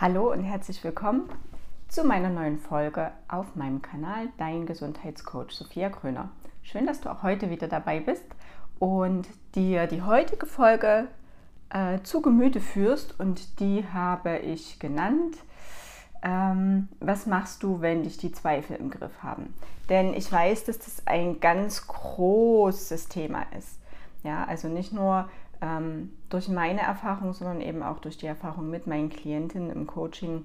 Hallo und herzlich willkommen zu meiner neuen Folge auf meinem Kanal Dein Gesundheitscoach Sophia Kröner. Schön, dass du auch heute wieder dabei bist und dir die heutige Folge äh, zu Gemüte führst und die habe ich genannt. Ähm, was machst du, wenn dich die Zweifel im Griff haben? Denn ich weiß, dass das ein ganz großes Thema ist. Ja, also nicht nur ähm, durch meine Erfahrung, sondern eben auch durch die Erfahrung mit meinen Klientinnen im Coaching,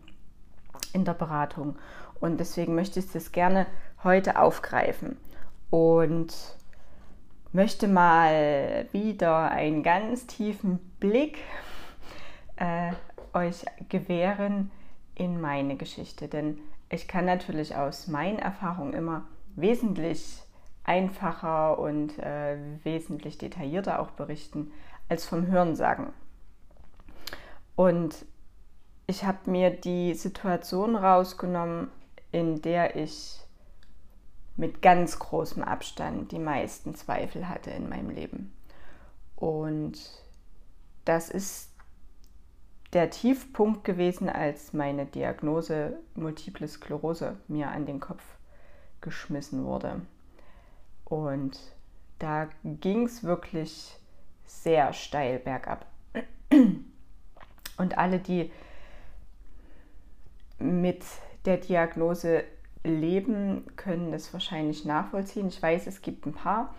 in der Beratung. Und deswegen möchte ich das gerne heute aufgreifen und möchte mal wieder einen ganz tiefen Blick äh, euch gewähren in meine Geschichte. Denn ich kann natürlich aus meinen Erfahrungen immer wesentlich einfacher und äh, wesentlich detaillierter auch berichten als vom Hörensagen. Und ich habe mir die Situation rausgenommen, in der ich mit ganz großem Abstand die meisten Zweifel hatte in meinem Leben. Und das ist der Tiefpunkt gewesen, als meine Diagnose Multiple Sklerose mir an den Kopf geschmissen wurde. Und da ging es wirklich sehr steil bergab. Und alle, die mit der Diagnose leben, können das wahrscheinlich nachvollziehen. Ich weiß, es gibt ein paar,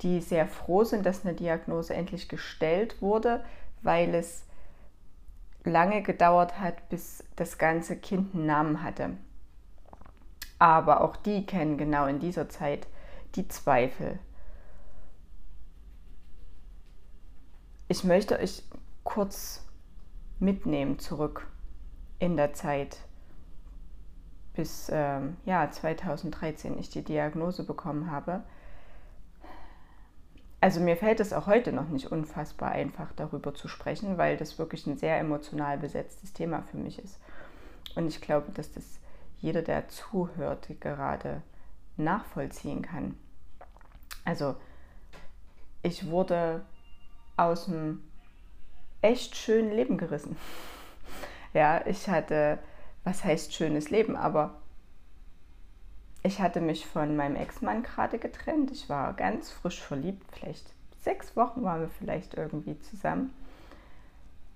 die sehr froh sind, dass eine Diagnose endlich gestellt wurde, weil es lange gedauert hat, bis das ganze Kind einen Namen hatte. Aber auch die kennen genau in dieser Zeit die Zweifel Ich möchte euch kurz mitnehmen zurück in der Zeit, bis ähm, ja, 2013 ich die Diagnose bekommen habe. Also mir fällt es auch heute noch nicht unfassbar einfach darüber zu sprechen, weil das wirklich ein sehr emotional besetztes Thema für mich ist. Und ich glaube, dass das jeder, der zuhört, gerade nachvollziehen kann. Also ich wurde aus einem echt schönen Leben gerissen. Ja, ich hatte, was heißt schönes Leben, aber ich hatte mich von meinem Ex-Mann gerade getrennt. Ich war ganz frisch verliebt, vielleicht sechs Wochen waren wir vielleicht irgendwie zusammen.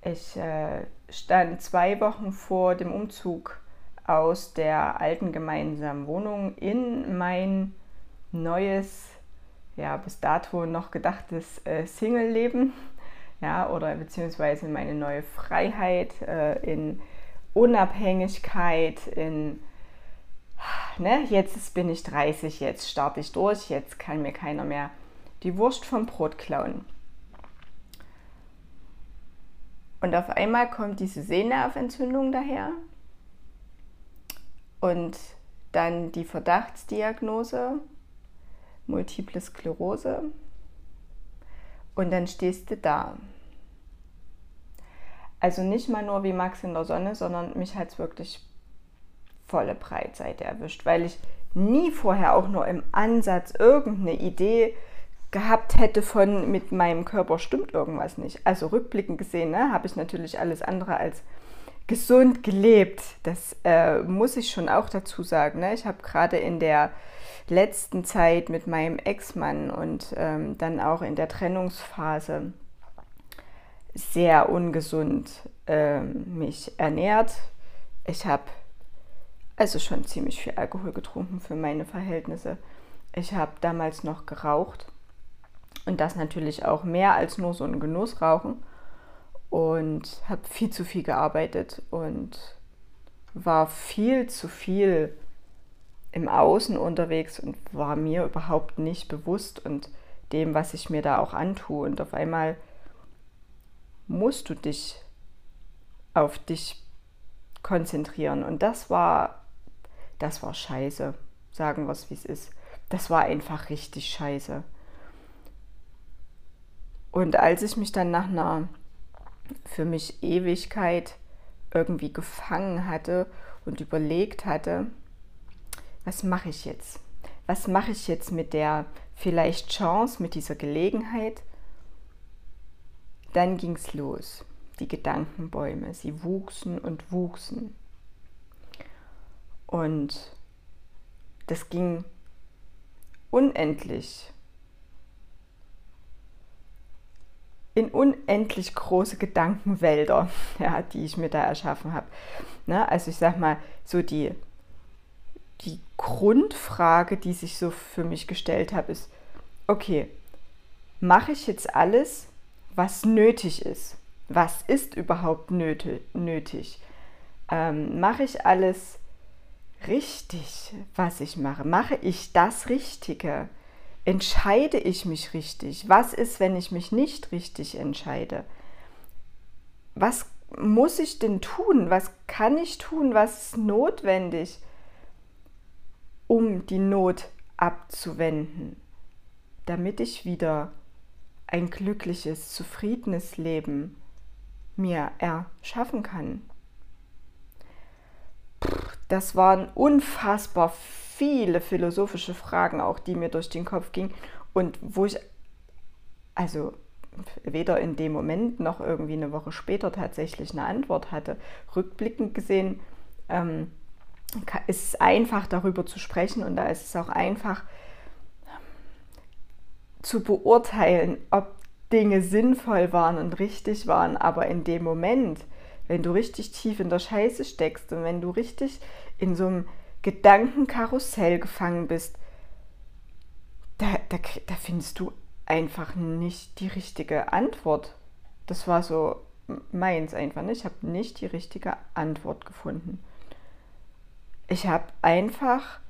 Ich äh, stand zwei Wochen vor dem Umzug aus der alten gemeinsamen Wohnung in mein neues ja, bis dato noch gedachtes äh, Single-Leben, ja, oder beziehungsweise meine neue Freiheit äh, in Unabhängigkeit, in, ne, jetzt bin ich 30, jetzt starte ich durch, jetzt kann mir keiner mehr die Wurst vom Brot klauen. Und auf einmal kommt diese Sehnerventzündung daher und dann die Verdachtsdiagnose Multiple Sklerose. Und dann stehst du da. Also nicht mal nur wie Max in der Sonne, sondern mich hat es wirklich volle Breitseite erwischt, weil ich nie vorher auch nur im Ansatz irgendeine Idee gehabt hätte von mit meinem Körper stimmt irgendwas nicht. Also rückblickend gesehen ne, habe ich natürlich alles andere als gesund gelebt. Das äh, muss ich schon auch dazu sagen. Ne? Ich habe gerade in der letzten Zeit mit meinem Ex-Mann und ähm, dann auch in der Trennungsphase sehr ungesund ähm, mich ernährt. Ich habe also schon ziemlich viel Alkohol getrunken für meine Verhältnisse. Ich habe damals noch geraucht und das natürlich auch mehr als nur so ein Genussrauchen und habe viel zu viel gearbeitet und war viel zu viel im Außen unterwegs und war mir überhaupt nicht bewusst und dem, was ich mir da auch antue. Und auf einmal musst du dich auf dich konzentrieren. Und das war, das war scheiße. Sagen wir es, wie es ist. Das war einfach richtig scheiße. Und als ich mich dann nach einer für mich Ewigkeit irgendwie gefangen hatte und überlegt hatte, was mache ich jetzt? Was mache ich jetzt mit der vielleicht Chance, mit dieser Gelegenheit? Dann ging es los. die Gedankenbäume. Sie wuchsen und wuchsen. Und das ging unendlich in unendlich große Gedankenwälder, ja, die ich mir da erschaffen habe. Ne? Also ich sag mal, so die, die Grundfrage, die sich so für mich gestellt habe, ist, okay, mache ich jetzt alles, was nötig ist? Was ist überhaupt nötig? Ähm, mache ich alles richtig, was ich mache? Mache ich das Richtige? entscheide ich mich richtig? Was ist, wenn ich mich nicht richtig entscheide? Was muss ich denn tun? Was kann ich tun? Was ist notwendig, um die Not abzuwenden, damit ich wieder ein glückliches, zufriedenes Leben mir erschaffen kann? Das waren unfassbar viele philosophische Fragen auch, die mir durch den Kopf gingen und wo ich also weder in dem Moment noch irgendwie eine Woche später tatsächlich eine Antwort hatte. Rückblickend gesehen ähm, ist es einfach darüber zu sprechen und da ist es auch einfach zu beurteilen, ob Dinge sinnvoll waren und richtig waren, aber in dem Moment, wenn du richtig tief in der Scheiße steckst und wenn du richtig in so einem Gedankenkarussell gefangen bist, da, da, da findest du einfach nicht die richtige Antwort. Das war so meins einfach nicht. Ich habe nicht die richtige Antwort gefunden. Ich habe einfach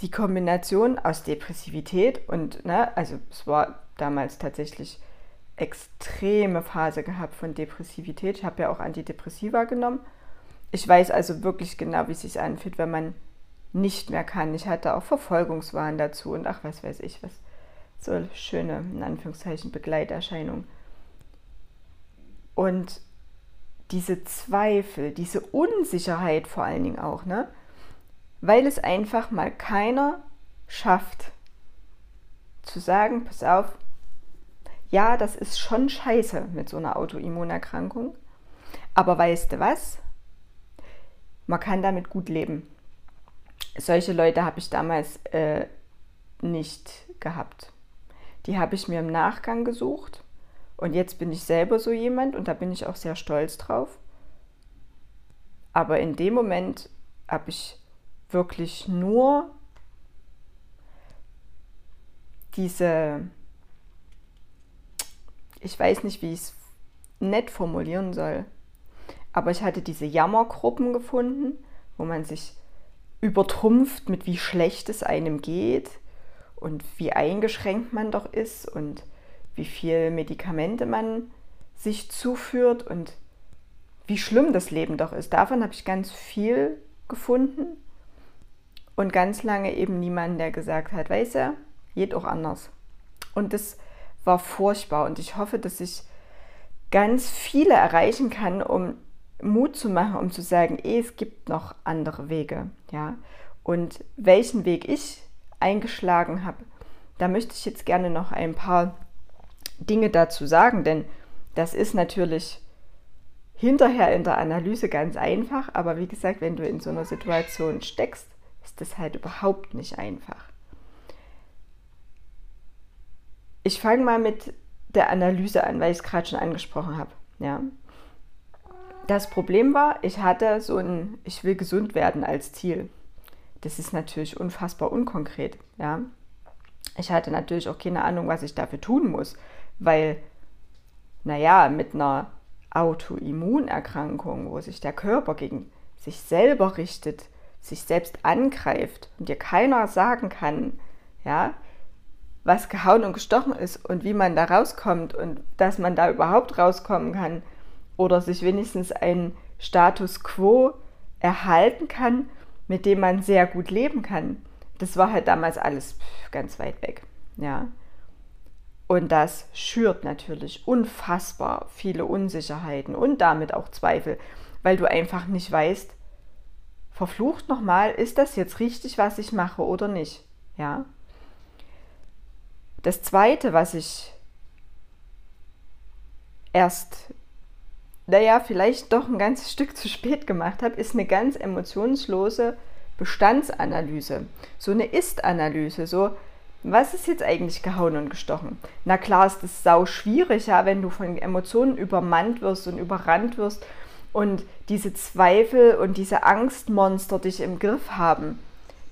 die Kombination aus Depressivität und, ne, also es war damals tatsächlich extreme Phase gehabt von Depressivität. Ich habe ja auch Antidepressiva genommen ich weiß also wirklich genau, wie es sich anfühlt, wenn man nicht mehr kann. Ich hatte auch Verfolgungswahn dazu und ach, was weiß ich, was so schöne, in Anführungszeichen, Begleiterscheinung. Und diese Zweifel, diese Unsicherheit vor allen Dingen auch, ne? Weil es einfach mal keiner schafft zu sagen, pass auf, ja, das ist schon scheiße mit so einer Autoimmunerkrankung, aber weißt du was? man kann damit gut leben. Solche Leute habe ich damals äh, nicht gehabt. Die habe ich mir im Nachgang gesucht und jetzt bin ich selber so jemand und da bin ich auch sehr stolz drauf. Aber in dem Moment habe ich wirklich nur diese, ich weiß nicht, wie ich es nett formulieren soll, aber ich hatte diese Jammergruppen gefunden, wo man sich übertrumpft mit wie schlecht es einem geht und wie eingeschränkt man doch ist und wie viel Medikamente man sich zuführt und wie schlimm das Leben doch ist. Davon habe ich ganz viel gefunden und ganz lange eben niemanden, der gesagt hat, weiß er, geht auch anders. Und das war furchtbar und ich hoffe, dass ich ganz viele erreichen kann, um Mut zu machen, um zu sagen, eh, es gibt noch andere Wege, ja. Und welchen Weg ich eingeschlagen habe, da möchte ich jetzt gerne noch ein paar Dinge dazu sagen, denn das ist natürlich hinterher in der Analyse ganz einfach, aber wie gesagt, wenn du in so einer Situation steckst, ist das halt überhaupt nicht einfach. Ich fange mal mit der Analyse an, weil ich es gerade schon angesprochen habe. Ja das Problem war, ich hatte so ein Ich will gesund werden als Ziel. Das ist natürlich unfassbar unkonkret. Ja? Ich hatte natürlich auch keine Ahnung, was ich dafür tun muss, weil, naja, mit einer Autoimmunerkrankung, wo sich der Körper gegen sich selber richtet, sich selbst angreift und dir keiner sagen kann, ja, was gehauen und gestochen ist und wie man da rauskommt und dass man da überhaupt rauskommen kann, oder sich wenigstens ein Status quo erhalten kann, mit dem man sehr gut leben kann. Das war halt damals alles ganz weit weg. Ja. Und das schürt natürlich unfassbar viele Unsicherheiten und damit auch Zweifel, weil du einfach nicht weißt, verflucht nochmal, ist das jetzt richtig, was ich mache oder nicht? Ja. Das zweite, was ich erst, naja, vielleicht doch ein ganzes Stück zu spät gemacht habe, ist eine ganz emotionslose Bestandsanalyse. So eine Ist-Analyse, so was ist jetzt eigentlich gehauen und gestochen? Na klar ist es sau schwierig, ja, wenn du von Emotionen übermannt wirst und überrannt wirst und diese Zweifel und diese Angstmonster dich im Griff haben.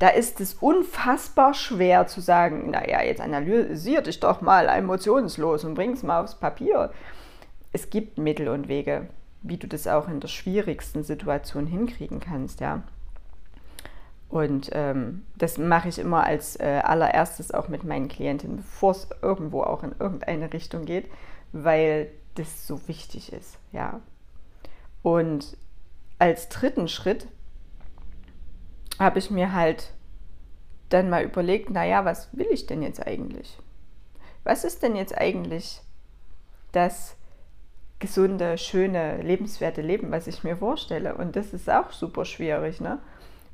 Da ist es unfassbar schwer zu sagen, naja, jetzt analysier dich doch mal emotionslos und bring es mal aufs Papier. Es gibt Mittel und Wege, wie du das auch in der schwierigsten Situation hinkriegen kannst, ja. Und ähm, das mache ich immer als äh, allererstes auch mit meinen Klientinnen, bevor es irgendwo auch in irgendeine Richtung geht, weil das so wichtig ist, ja. Und als dritten Schritt habe ich mir halt dann mal überlegt, naja, was will ich denn jetzt eigentlich? Was ist denn jetzt eigentlich das gesunde, schöne, lebenswerte Leben, was ich mir vorstelle? Und das ist auch super schwierig, ne?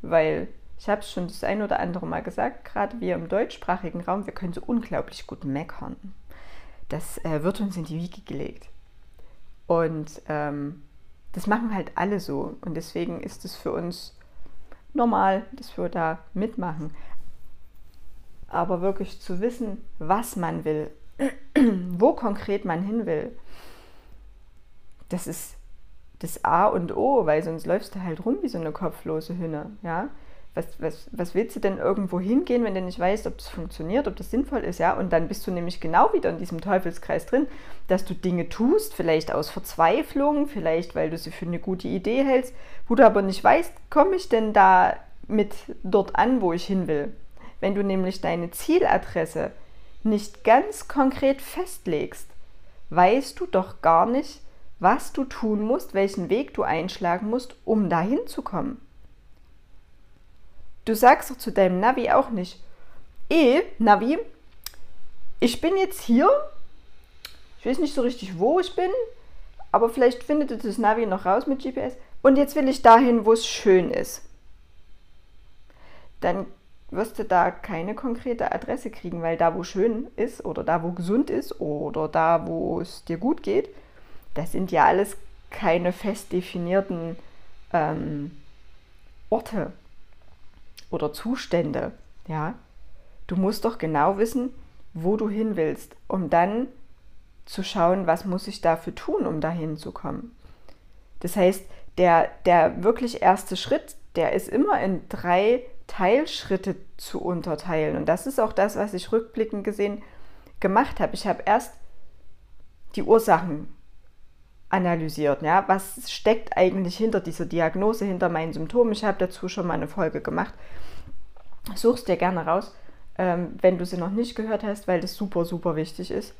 Weil ich habe es schon das ein oder andere Mal gesagt, gerade wir im deutschsprachigen Raum, wir können so unglaublich gut meckern. Das äh, wird uns in die Wiege gelegt. Und ähm, das machen halt alle so. Und deswegen ist es für uns normal, dass wir da mitmachen. Aber wirklich zu wissen, was man will, wo konkret man hin will, das ist das A und O, weil sonst läufst du halt rum wie so eine kopflose Hühner. Ja? Was, was, was willst du denn irgendwo hingehen, wenn du nicht weißt, ob das funktioniert, ob das sinnvoll ist, ja? Und dann bist du nämlich genau wieder in diesem Teufelskreis drin, dass du Dinge tust, vielleicht aus Verzweiflung, vielleicht weil du sie für eine gute Idee hältst, wo du aber nicht weißt, komme ich denn da mit dort an, wo ich hin will? Wenn du nämlich deine Zieladresse nicht ganz konkret festlegst, weißt du doch gar nicht, was du tun musst, welchen Weg du einschlagen musst, um dahin zu kommen. Du sagst doch zu deinem Navi auch nicht, eh, Navi, ich bin jetzt hier, ich weiß nicht so richtig, wo ich bin, aber vielleicht findet das Navi noch raus mit GPS und jetzt will ich dahin, wo es schön ist. Dann wirst du da keine konkrete Adresse kriegen, weil da, wo schön ist oder da, wo gesund ist oder da, wo es dir gut geht, das sind ja alles keine fest definierten ähm, Orte oder Zustände, ja. Du musst doch genau wissen, wo du hin willst, um dann zu schauen, was muss ich dafür tun, um dahin zu kommen. Das heißt, der, der wirklich erste Schritt, der ist immer in drei Teilschritte zu unterteilen. Und das ist auch das, was ich rückblickend gesehen gemacht habe. Ich habe erst die Ursachen analysiert. Ja? Was steckt eigentlich hinter dieser Diagnose, hinter meinen Symptomen? Ich habe dazu schon mal eine Folge gemacht. Such's dir gerne raus, ähm, wenn du sie noch nicht gehört hast, weil das super, super wichtig ist.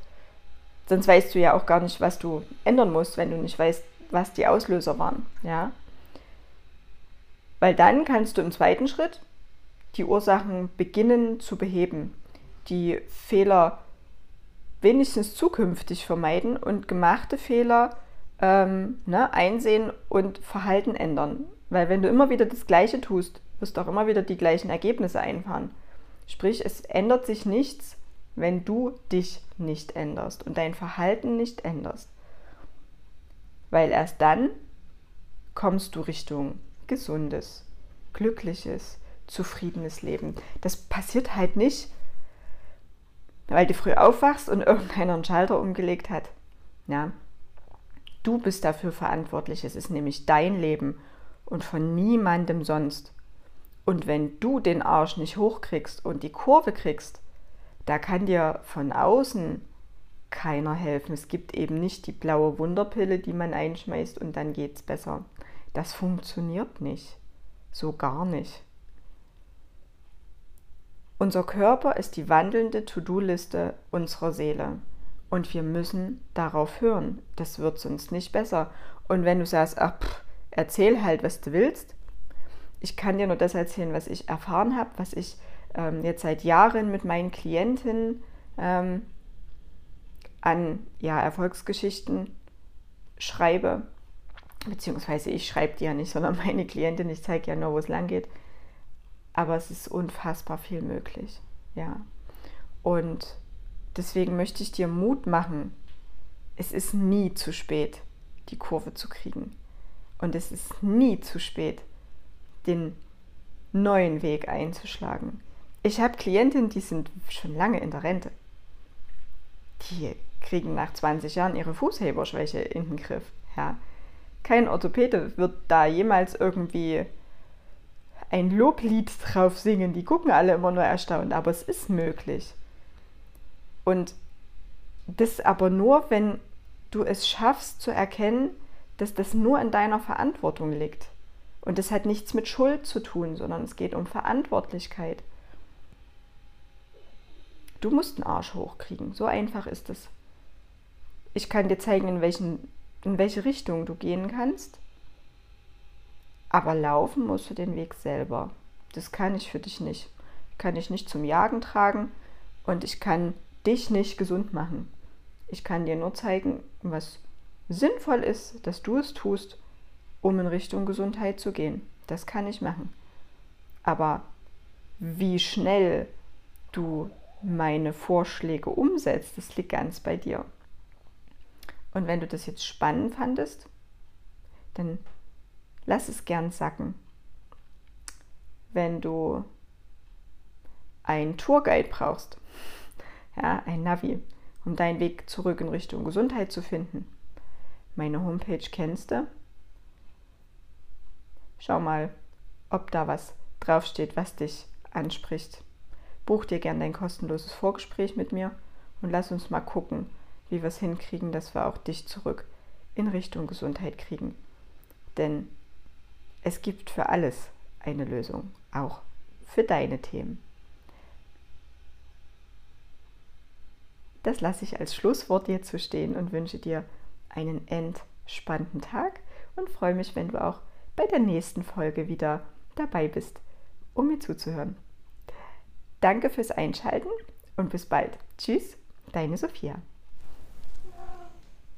Sonst weißt du ja auch gar nicht, was du ändern musst, wenn du nicht weißt, was die Auslöser waren. Ja? Weil dann kannst du im zweiten Schritt die Ursachen beginnen zu beheben, die Fehler wenigstens zukünftig vermeiden und gemachte Fehler ähm, ne, einsehen und Verhalten ändern. Weil wenn du immer wieder das Gleiche tust, wirst du auch immer wieder die gleichen Ergebnisse einfahren. Sprich, es ändert sich nichts, wenn du dich nicht änderst und dein Verhalten nicht änderst. Weil erst dann kommst du Richtung gesundes, glückliches, zufriedenes Leben. Das passiert halt nicht, weil du früh aufwachst und irgendeiner einen Schalter umgelegt hat. Ja, Du bist dafür verantwortlich. Es ist nämlich dein Leben und von niemandem sonst. Und wenn du den Arsch nicht hochkriegst und die Kurve kriegst, da kann dir von außen keiner helfen. Es gibt eben nicht die blaue Wunderpille, die man einschmeißt und dann geht's besser. Das funktioniert nicht. So gar nicht. Unser Körper ist die wandelnde To-Do-Liste unserer Seele. Und wir müssen darauf hören. Das wird sonst nicht besser. Und wenn du sagst, ach, pff, erzähl halt, was du willst. Ich kann dir nur das erzählen, was ich erfahren habe, was ich ähm, jetzt seit Jahren mit meinen Klienten ähm, an ja, Erfolgsgeschichten schreibe. Beziehungsweise ich schreibe die ja nicht, sondern meine Klientin, ich zeige ja nur, wo es lang geht. Aber es ist unfassbar viel möglich. Ja. Und Deswegen möchte ich dir Mut machen, es ist nie zu spät, die Kurve zu kriegen. Und es ist nie zu spät, den neuen Weg einzuschlagen. Ich habe Klientinnen, die sind schon lange in der Rente. Die kriegen nach 20 Jahren ihre Fußheberschwäche in den Griff. Ja. Kein Orthopäde wird da jemals irgendwie ein Loblied drauf singen. Die gucken alle immer nur erstaunt, aber es ist möglich. Und das aber nur, wenn du es schaffst zu erkennen, dass das nur in deiner Verantwortung liegt. Und das hat nichts mit Schuld zu tun, sondern es geht um Verantwortlichkeit. Du musst einen Arsch hochkriegen. So einfach ist es. Ich kann dir zeigen, in, welchen, in welche Richtung du gehen kannst. Aber laufen musst du den Weg selber. Das kann ich für dich nicht. Kann ich nicht zum Jagen tragen und ich kann dich nicht gesund machen. Ich kann dir nur zeigen, was sinnvoll ist, dass du es tust, um in Richtung Gesundheit zu gehen. Das kann ich machen. Aber wie schnell du meine Vorschläge umsetzt, das liegt ganz bei dir. Und wenn du das jetzt spannend fandest, dann lass es gern sacken. Wenn du einen Tourguide brauchst, ja, ein Navi, um deinen Weg zurück in Richtung Gesundheit zu finden, meine Homepage kennst du. Schau mal, ob da was draufsteht, was dich anspricht. Buch dir gern dein kostenloses Vorgespräch mit mir und lass uns mal gucken, wie wir es hinkriegen, dass wir auch dich zurück in Richtung Gesundheit kriegen. Denn es gibt für alles eine Lösung, auch für deine Themen. Das lasse ich als Schlusswort jetzt so stehen und wünsche dir einen entspannten Tag und freue mich, wenn du auch bei der nächsten Folge wieder dabei bist, um mir zuzuhören. Danke fürs Einschalten und bis bald. Tschüss, deine Sophia.